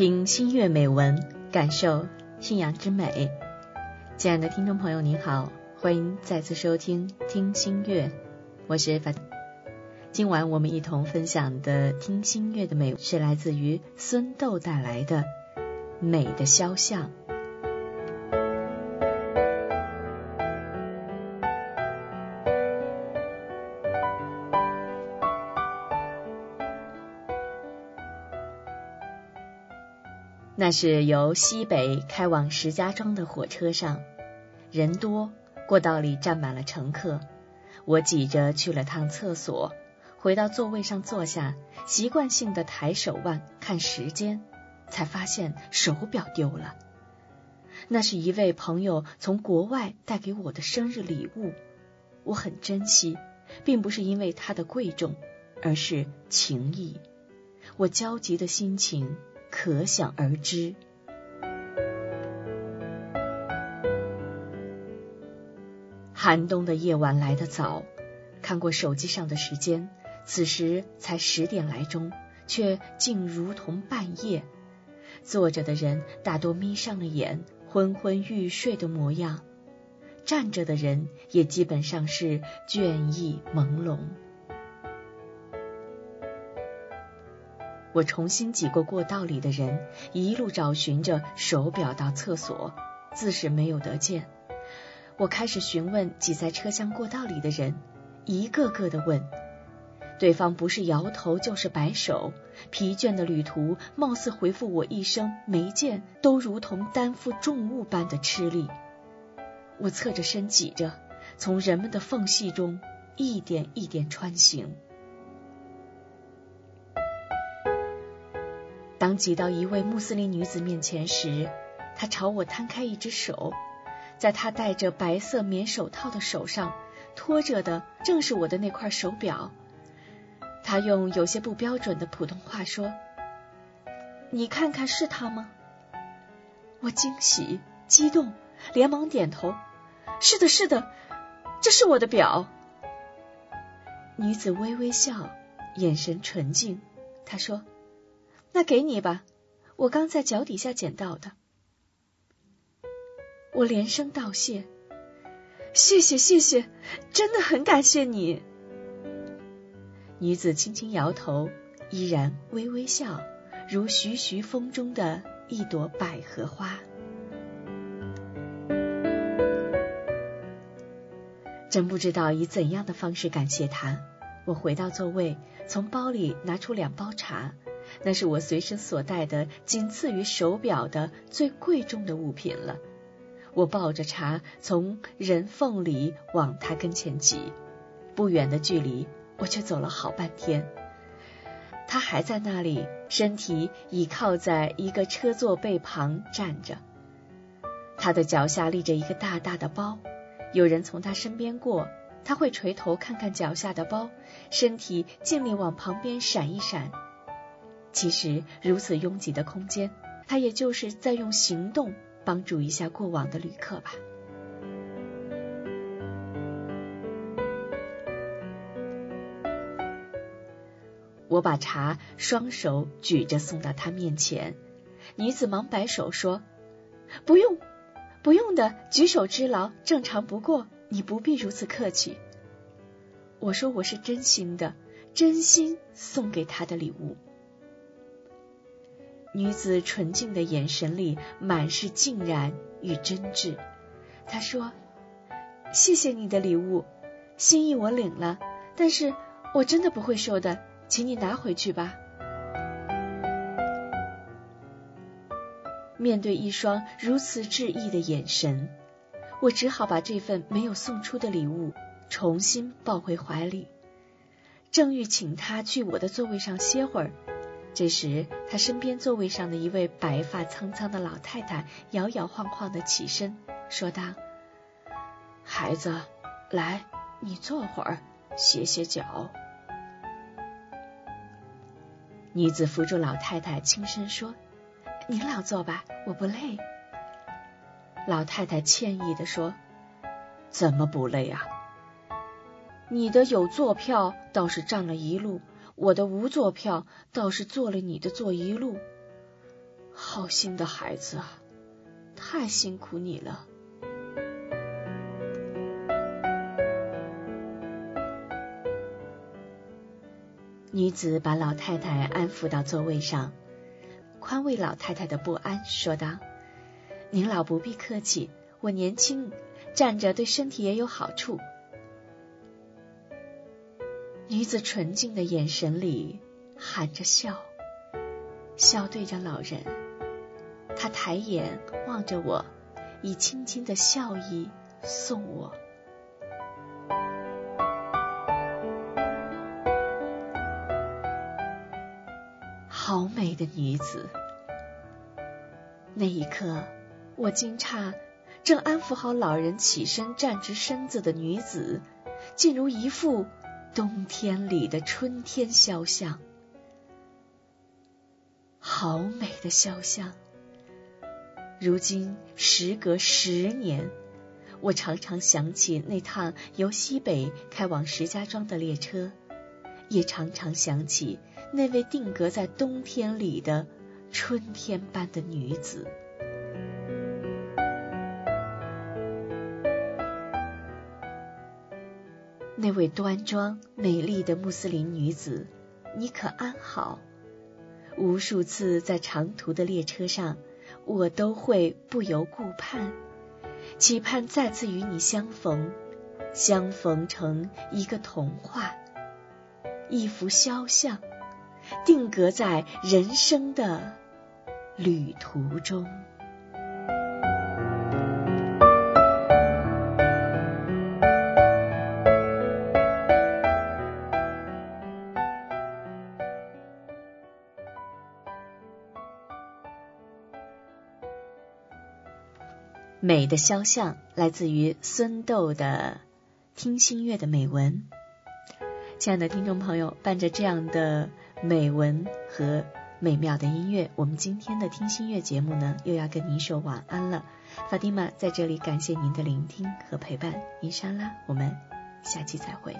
听新月美文，感受信仰之美。亲爱的听众朋友，您好，欢迎再次收听听新月，我是法。今晚我们一同分享的听新月的美是来自于孙豆带来的《美的肖像》。那是由西北开往石家庄的火车上，人多，过道里站满了乘客。我挤着去了趟厕所，回到座位上坐下，习惯性的抬手腕看时间，才发现手表丢了。那是一位朋友从国外带给我的生日礼物，我很珍惜，并不是因为它的贵重，而是情谊。我焦急的心情。可想而知。寒冬的夜晚来得早，看过手机上的时间，此时才十点来钟，却竟如同半夜。坐着的人大多眯上了眼，昏昏欲睡的模样；站着的人也基本上是倦意朦胧。我重新挤过过道里的人，一路找寻着手表到厕所，自是没有得见。我开始询问挤在车厢过道里的人，一个个的问，对方不是摇头就是摆手，疲倦的旅途貌似回复我一声没见，都如同担负重物般的吃力。我侧着身挤着，从人们的缝隙中一点一点穿行。当挤到一位穆斯林女子面前时，她朝我摊开一只手，在她戴着白色棉手套的手上托着的正是我的那块手表。她用有些不标准的普通话说：“你看看是它吗？”我惊喜、激动，连忙点头：“是的，是的，这是我的表。”女子微微笑，眼神纯净。她说。那给你吧，我刚在脚底下捡到的。我连声道谢，谢谢谢谢，真的很感谢你。女子轻轻摇头，依然微微笑，如徐徐风中的一朵百合花。真不知道以怎样的方式感谢她。我回到座位，从包里拿出两包茶。那是我随身所带的，仅次于手表的最贵重的物品了。我抱着茶，从人缝里往他跟前挤，不远的距离，我却走了好半天。他还在那里，身体倚靠在一个车座背旁站着。他的脚下立着一个大大的包，有人从他身边过，他会垂头看看脚下的包，身体尽力往旁边闪一闪。其实如此拥挤的空间，他也就是在用行动帮助一下过往的旅客吧。我把茶双手举着送到他面前，女子忙摆手说：“不用，不用的，举手之劳，正常不过，你不必如此客气。”我说：“我是真心的，真心送给他的礼物。”女子纯净的眼神里满是静然与真挚。她说：“谢谢你的礼物，心意我领了，但是我真的不会收的，请你拿回去吧。”面对一双如此致意的眼神，我只好把这份没有送出的礼物重新抱回怀里。正欲请他去我的座位上歇会儿。这时，他身边座位上的一位白发苍苍的老太太摇摇晃晃的起身，说道：“孩子，来，你坐会儿，歇歇脚。”女子扶住老太太，轻声说：“您老坐吧，我不累。”老太太歉意的说：“怎么不累啊？你的有座票倒是占了一路。”我的无座票倒是坐了你的座一路，好心的孩子啊，太辛苦你了。女子把老太太安抚到座位上，宽慰老太太的不安，说道：“您老不必客气，我年轻，站着对身体也有好处。”女子纯净的眼神里含着笑，笑对着老人。她抬眼望着我，以轻轻的笑意送我。好美的女子！那一刻，我惊诧，正安抚好老人起身站直身子的女子，竟如一副冬天里的春天肖像。好美的肖像！如今时隔十年，我常常想起那趟由西北开往石家庄的列车，也常常想起。那位定格在冬天里的春天般的女子，那位端庄美丽的穆斯林女子，你可安好？无数次在长途的列车上，我都会不由顾盼，期盼再次与你相逢，相逢成一个童话，一幅肖像。定格在人生的旅途中。美的肖像来自于孙豆的《听心月》的美文。亲爱的听众朋友，伴着这样的。美文和美妙的音乐，我们今天的听心乐节目呢，又要跟您说晚安了。法蒂玛在这里感谢您的聆听和陪伴，伊莎拉，我们下期再会。